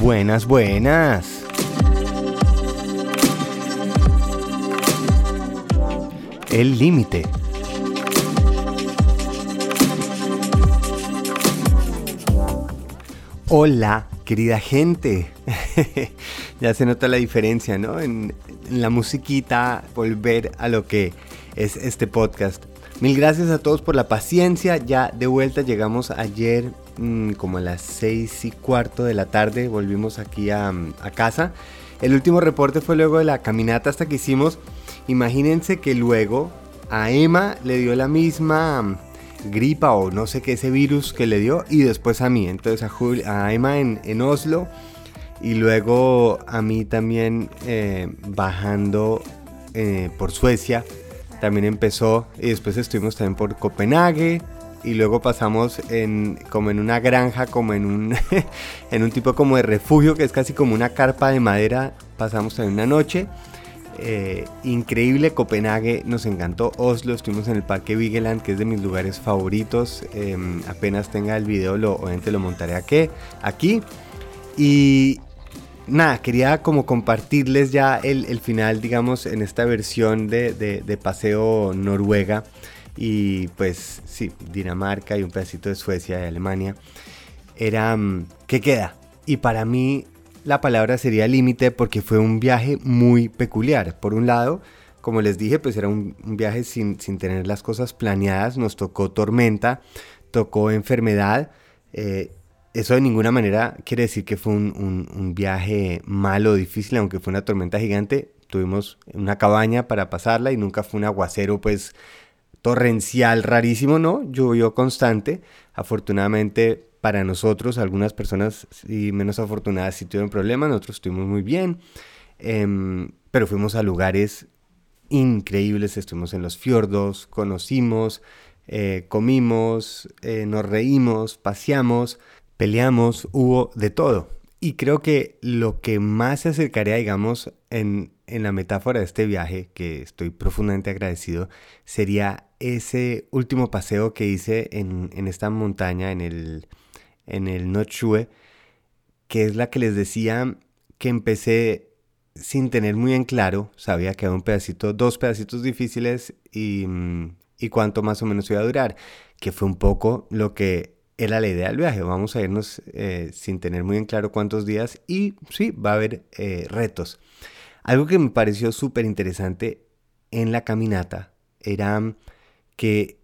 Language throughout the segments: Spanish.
Buenas, buenas. El límite. Hola, querida gente. ya se nota la diferencia, ¿no? En, la musiquita, volver a lo que es este podcast. Mil gracias a todos por la paciencia. Ya de vuelta llegamos ayer como a las seis y cuarto de la tarde. Volvimos aquí a, a casa. El último reporte fue luego de la caminata hasta que hicimos. Imagínense que luego a Emma le dio la misma gripa o no sé qué ese virus que le dio y después a mí. Entonces a, a Emma en, en, Oslo y luego a mí también eh, bajando eh, por Suecia. También empezó y después estuvimos también por Copenhague y luego pasamos en como en una granja, como en un, en un tipo como de refugio que es casi como una carpa de madera. Pasamos también una noche eh, increíble Copenhague, nos encantó Oslo, estuvimos en el Parque Vigeland, que es de mis lugares favoritos. Eh, apenas tenga el video, lo, obviamente lo montaré aquí. Y nada, quería como compartirles ya el, final, digamos, en esta versión de, de, Paseo Noruega. Y pues sí, Dinamarca y un pedacito de Suecia y Alemania. Era, ¿qué queda? Y para mí la palabra sería límite porque fue un viaje muy peculiar. Por un lado, como les dije, pues era un, viaje sin, sin, tener las cosas planeadas, nos tocó tormenta, tocó enfermedad. Eh, eso de ninguna manera quiere decir que fue un, un, viaje malo difícil, aunque fue una tormenta gigante. Tuvimos una cabaña para pasarla y nunca fue un aguacero pues torrencial rarísimo, ¿no? Llovió constante. Afortunadamente para nosotros, algunas personas y menos afortunadas sí tuvieron problemas, nosotros estuvimos muy bien, eh, pero fuimos a lugares increíbles, estuvimos en los fiordos, conocimos, eh, comimos, eh, nos reímos, paseamos, peleamos, hubo de todo. Y creo que lo que más se acercaría, digamos, en, en la metáfora de este viaje, que estoy profundamente agradecido, sería ese último paseo que hice en, en esta montaña, en el, en el Nochue, que es la que les decía que empecé sin tener muy en claro, sabía que había un pedacito, dos pedacitos difíciles y, y cuánto más o menos iba a durar, que fue un poco lo que era la idea del viaje. Vamos a irnos eh, sin tener muy en claro cuántos días y sí, va a haber eh, retos. Algo que me pareció súper interesante en la caminata era que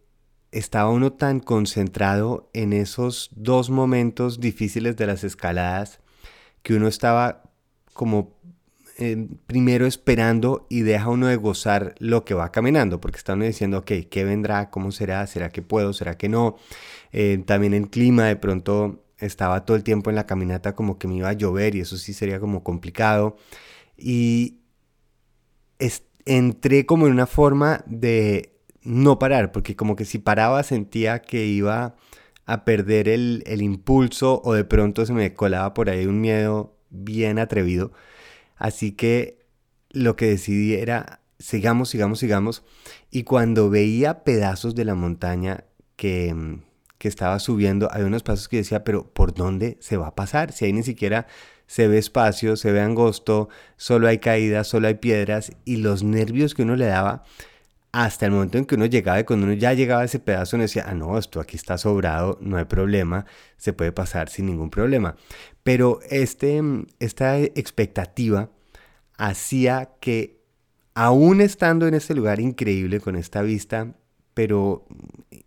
estaba uno tan concentrado en esos dos momentos difíciles de las escaladas que uno estaba como primero esperando y deja uno de gozar lo que va caminando, porque está uno diciendo, ok, ¿qué vendrá? ¿Cómo será? ¿Será que puedo? ¿Será que no? Eh, también el clima, de pronto estaba todo el tiempo en la caminata como que me iba a llover y eso sí sería como complicado. Y entré como en una forma de no parar, porque como que si paraba sentía que iba a perder el, el, impulso o de pronto se me colaba por ahí un miedo bien atrevido. Así que lo que decidí era sigamos, sigamos, sigamos. Y cuando veía pedazos de la montaña que, que estaba subiendo, hay unos pasos que decía, pero ¿por dónde se va a pasar? Si ahí ni siquiera se ve espacio, se ve angosto, solo hay caídas, solo hay piedras y los nervios que uno le daba hasta el momento en que uno llegaba y cuando uno ya llegaba a ese pedazo uno decía, ah, no, esto aquí está sobrado, no hay problema, se puede pasar sin ningún problema. Pero este, esta expectativa hacía que, aún estando en este lugar increíble, con esta vista, pero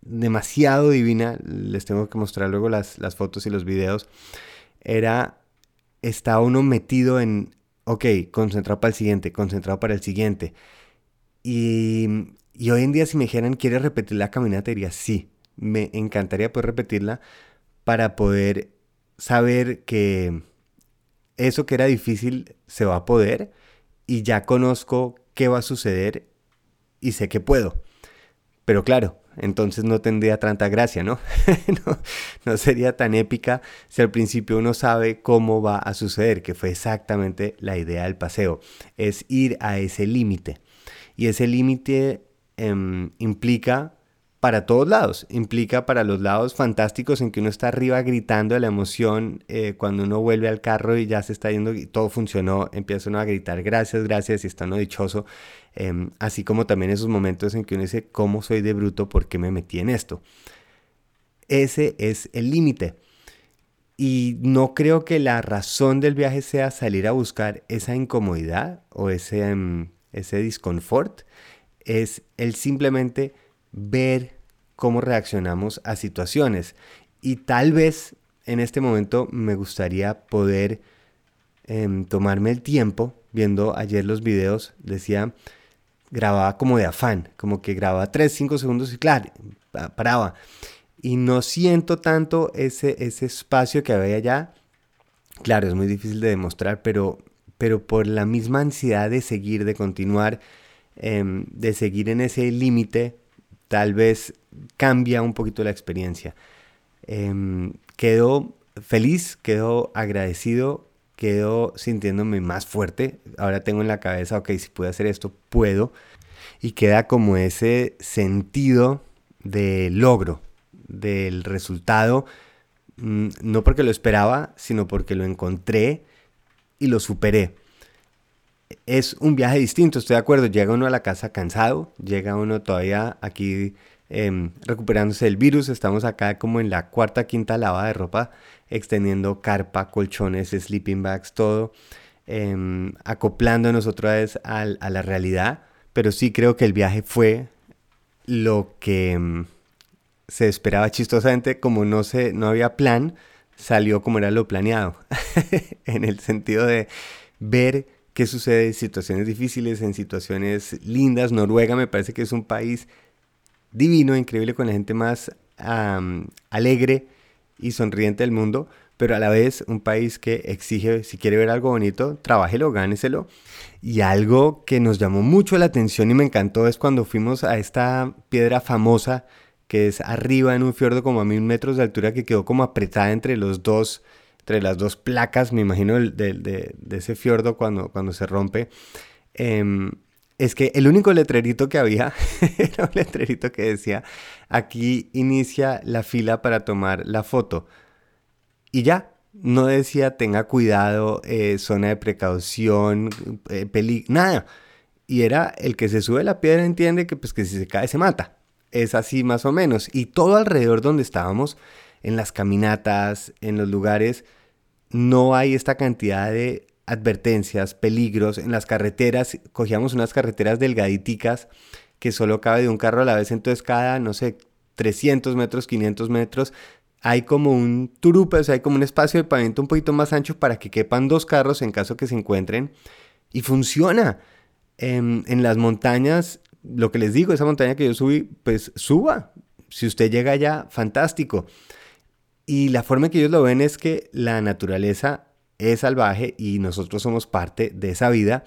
demasiado divina, les tengo que mostrar luego las, las fotos y los videos, era, estaba uno metido en, ok, concentrado para el siguiente, concentrado para el siguiente. Y y hoy en día si me dijeran, ¿quieres repetir la caminata? Diría, sí, me encantaría poder repetirla para poder saber que eso que era difícil se va a poder y ya conozco qué va a suceder y sé que puedo. Pero claro, entonces no tendría tanta gracia, ¿no? ¿no? ¿no? sería tan épica si al principio uno sabe cómo va a suceder, que fue exactamente la idea del paseo, es ir a ese límite. Y ese límite eh, implica para todos lados. Implica para los lados fantásticos en que uno está arriba gritando de la emoción eh, cuando uno vuelve al carro y ya se está yendo y todo funcionó, empieza uno a gritar gracias, gracias y está uno dichoso. Em, así como también esos momentos en que uno dice, ¿cómo soy de bruto? ¿Por qué me metí en esto? Ese es el límite. Y no creo que la razón del viaje sea salir a buscar esa incomodidad o ese, em, ese disconfort. Es el simplemente ver cómo reaccionamos a situaciones. Y tal vez en este momento me gustaría poder em, tomarme el tiempo, viendo ayer los videos, decía, grababa como de afán, como que grababa 3, 5 segundos y claro, paraba. Y no siento tanto ese, ese espacio que había allá. Claro, es muy difícil de demostrar, pero, pero por la misma ansiedad de seguir, de continuar, em, de seguir en ese límite, tal vez cambia un poquito la experiencia. Em, quedo feliz, quedo agradecido, quedo sintiéndome más fuerte. Ahora tengo en la cabeza, ok, si puedo hacer esto, puedo. Y queda como ese sentido de logro, del resultado, mm, no porque lo esperaba, sino porque lo encontré y lo superé es un viaje distinto, estoy de acuerdo. Llega uno a la casa cansado, llega uno todavía aquí em, recuperándose del virus. Estamos acá como en la cuarta, quinta lavada de ropa, extendiendo carpa, colchones, sleeping bags, todo, em, acoplándonos otra vez a, la realidad. Pero sí creo que el viaje fue lo que em, se esperaba chistosamente, como no, se, no había plan, salió como era lo planeado, en el sentido de ver sucede en situaciones difíciles, en situaciones lindas. Noruega me parece que es un país divino, increíble, con la gente más alegre y sonriente del mundo, pero a la vez un país que exige, si quiere ver algo bonito, trabájelo, gáneselo. Y algo que nos llamó mucho la atención y me encantó es cuando fuimos a esta piedra famosa que es arriba en un fiordo como a mil metros de altura que quedó como apretada entre los dos entre las dos placas, me imagino, de, ese fiordo cuando, cuando se rompe, em, es que el único letrerito que había era un letrerito que decía, aquí inicia la fila para tomar la foto. Y ya, no decía tenga cuidado, eh, zona de precaución, eh, nada. Y era el que se sube la piedra entiende que pues que si se cae se mata. Es así más o menos. Y todo alrededor donde estábamos en las caminatas, en los lugares, no hay esta cantidad de advertencias, peligros en las carreteras. Cogíamos unas carreteras delgaditicas que solo cabe de un carro a la vez, entonces cada, no sé, 300 metros, 500 metros, hay como un turupe, o sea, hay como un espacio de pavimento un poquito más ancho para que quepan dos carros en caso que se encuentren. Y funciona. En, en las montañas, lo que les digo, esa montaña que yo subí, pues suba. Si usted llega allá, fantástico. Y la forma que ellos lo ven es que la naturaleza es salvaje y nosotros somos parte de esa vida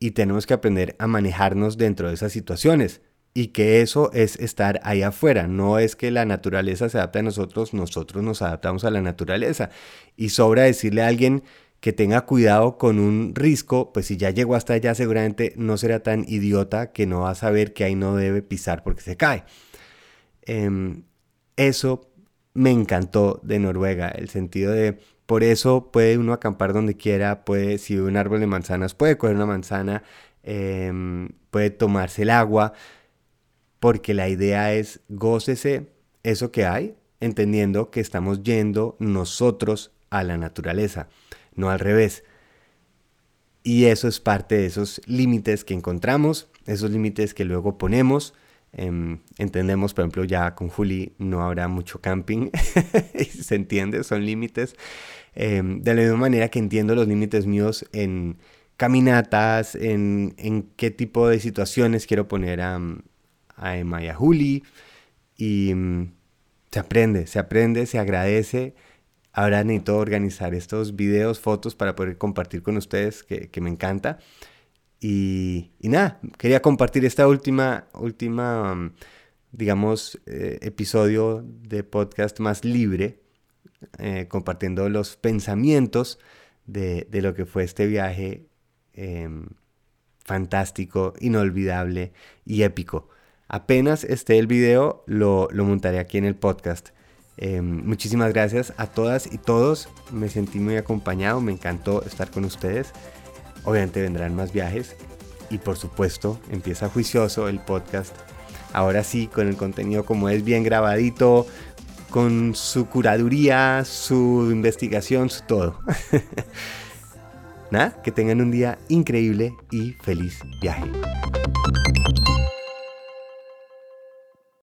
y tenemos que aprender a manejarnos dentro de esas situaciones. Y que eso es estar ahí afuera, no es que la naturaleza se adapte a nosotros, nosotros nos adaptamos a la naturaleza. Y sobra decirle a alguien que tenga cuidado con un risco, pues si ya llegó hasta allá seguramente no será tan idiota que no va a saber que ahí no debe pisar porque se cae. Em, eso me encantó de Noruega, el sentido de por eso puede uno acampar donde quiera, puede, si un árbol de manzanas, puede coger una manzana, em, puede tomarse el agua, porque la idea es gócese eso que hay, entendiendo que estamos yendo nosotros a la naturaleza, no al revés. Y eso es parte de esos límites que encontramos, esos límites que luego ponemos, Em, entendemos, por ejemplo, ya con Juli no habrá mucho camping, se entiende, son límites. Em, de la misma manera que entiendo los límites míos en caminatas, en, en, qué tipo de situaciones quiero poner a, a Emma y a Juli. Y mm, se aprende, se aprende, se agradece. Ahora necesito organizar estos videos, fotos para poder compartir con ustedes, que, que me encanta. Y, nada, quería compartir esta última, última mm, digamos, eh, episodio de podcast más libre, eh, compartiendo los pensamientos de, lo que fue este viaje em, fantástico, inolvidable y épico Apenas esté el video, lo, lo montaré aquí en el podcast. Em, muchísimas gracias a todas y todos. Me sentí muy acompañado, me encantó estar con ustedes. Obviamente vendrán más viajes y por supuesto empieza juicioso el podcast. Ahora sí, con el contenido como es bien grabadito, con su curaduría, su investigación, su todo. Nada, que tengan un día increíble y feliz viaje.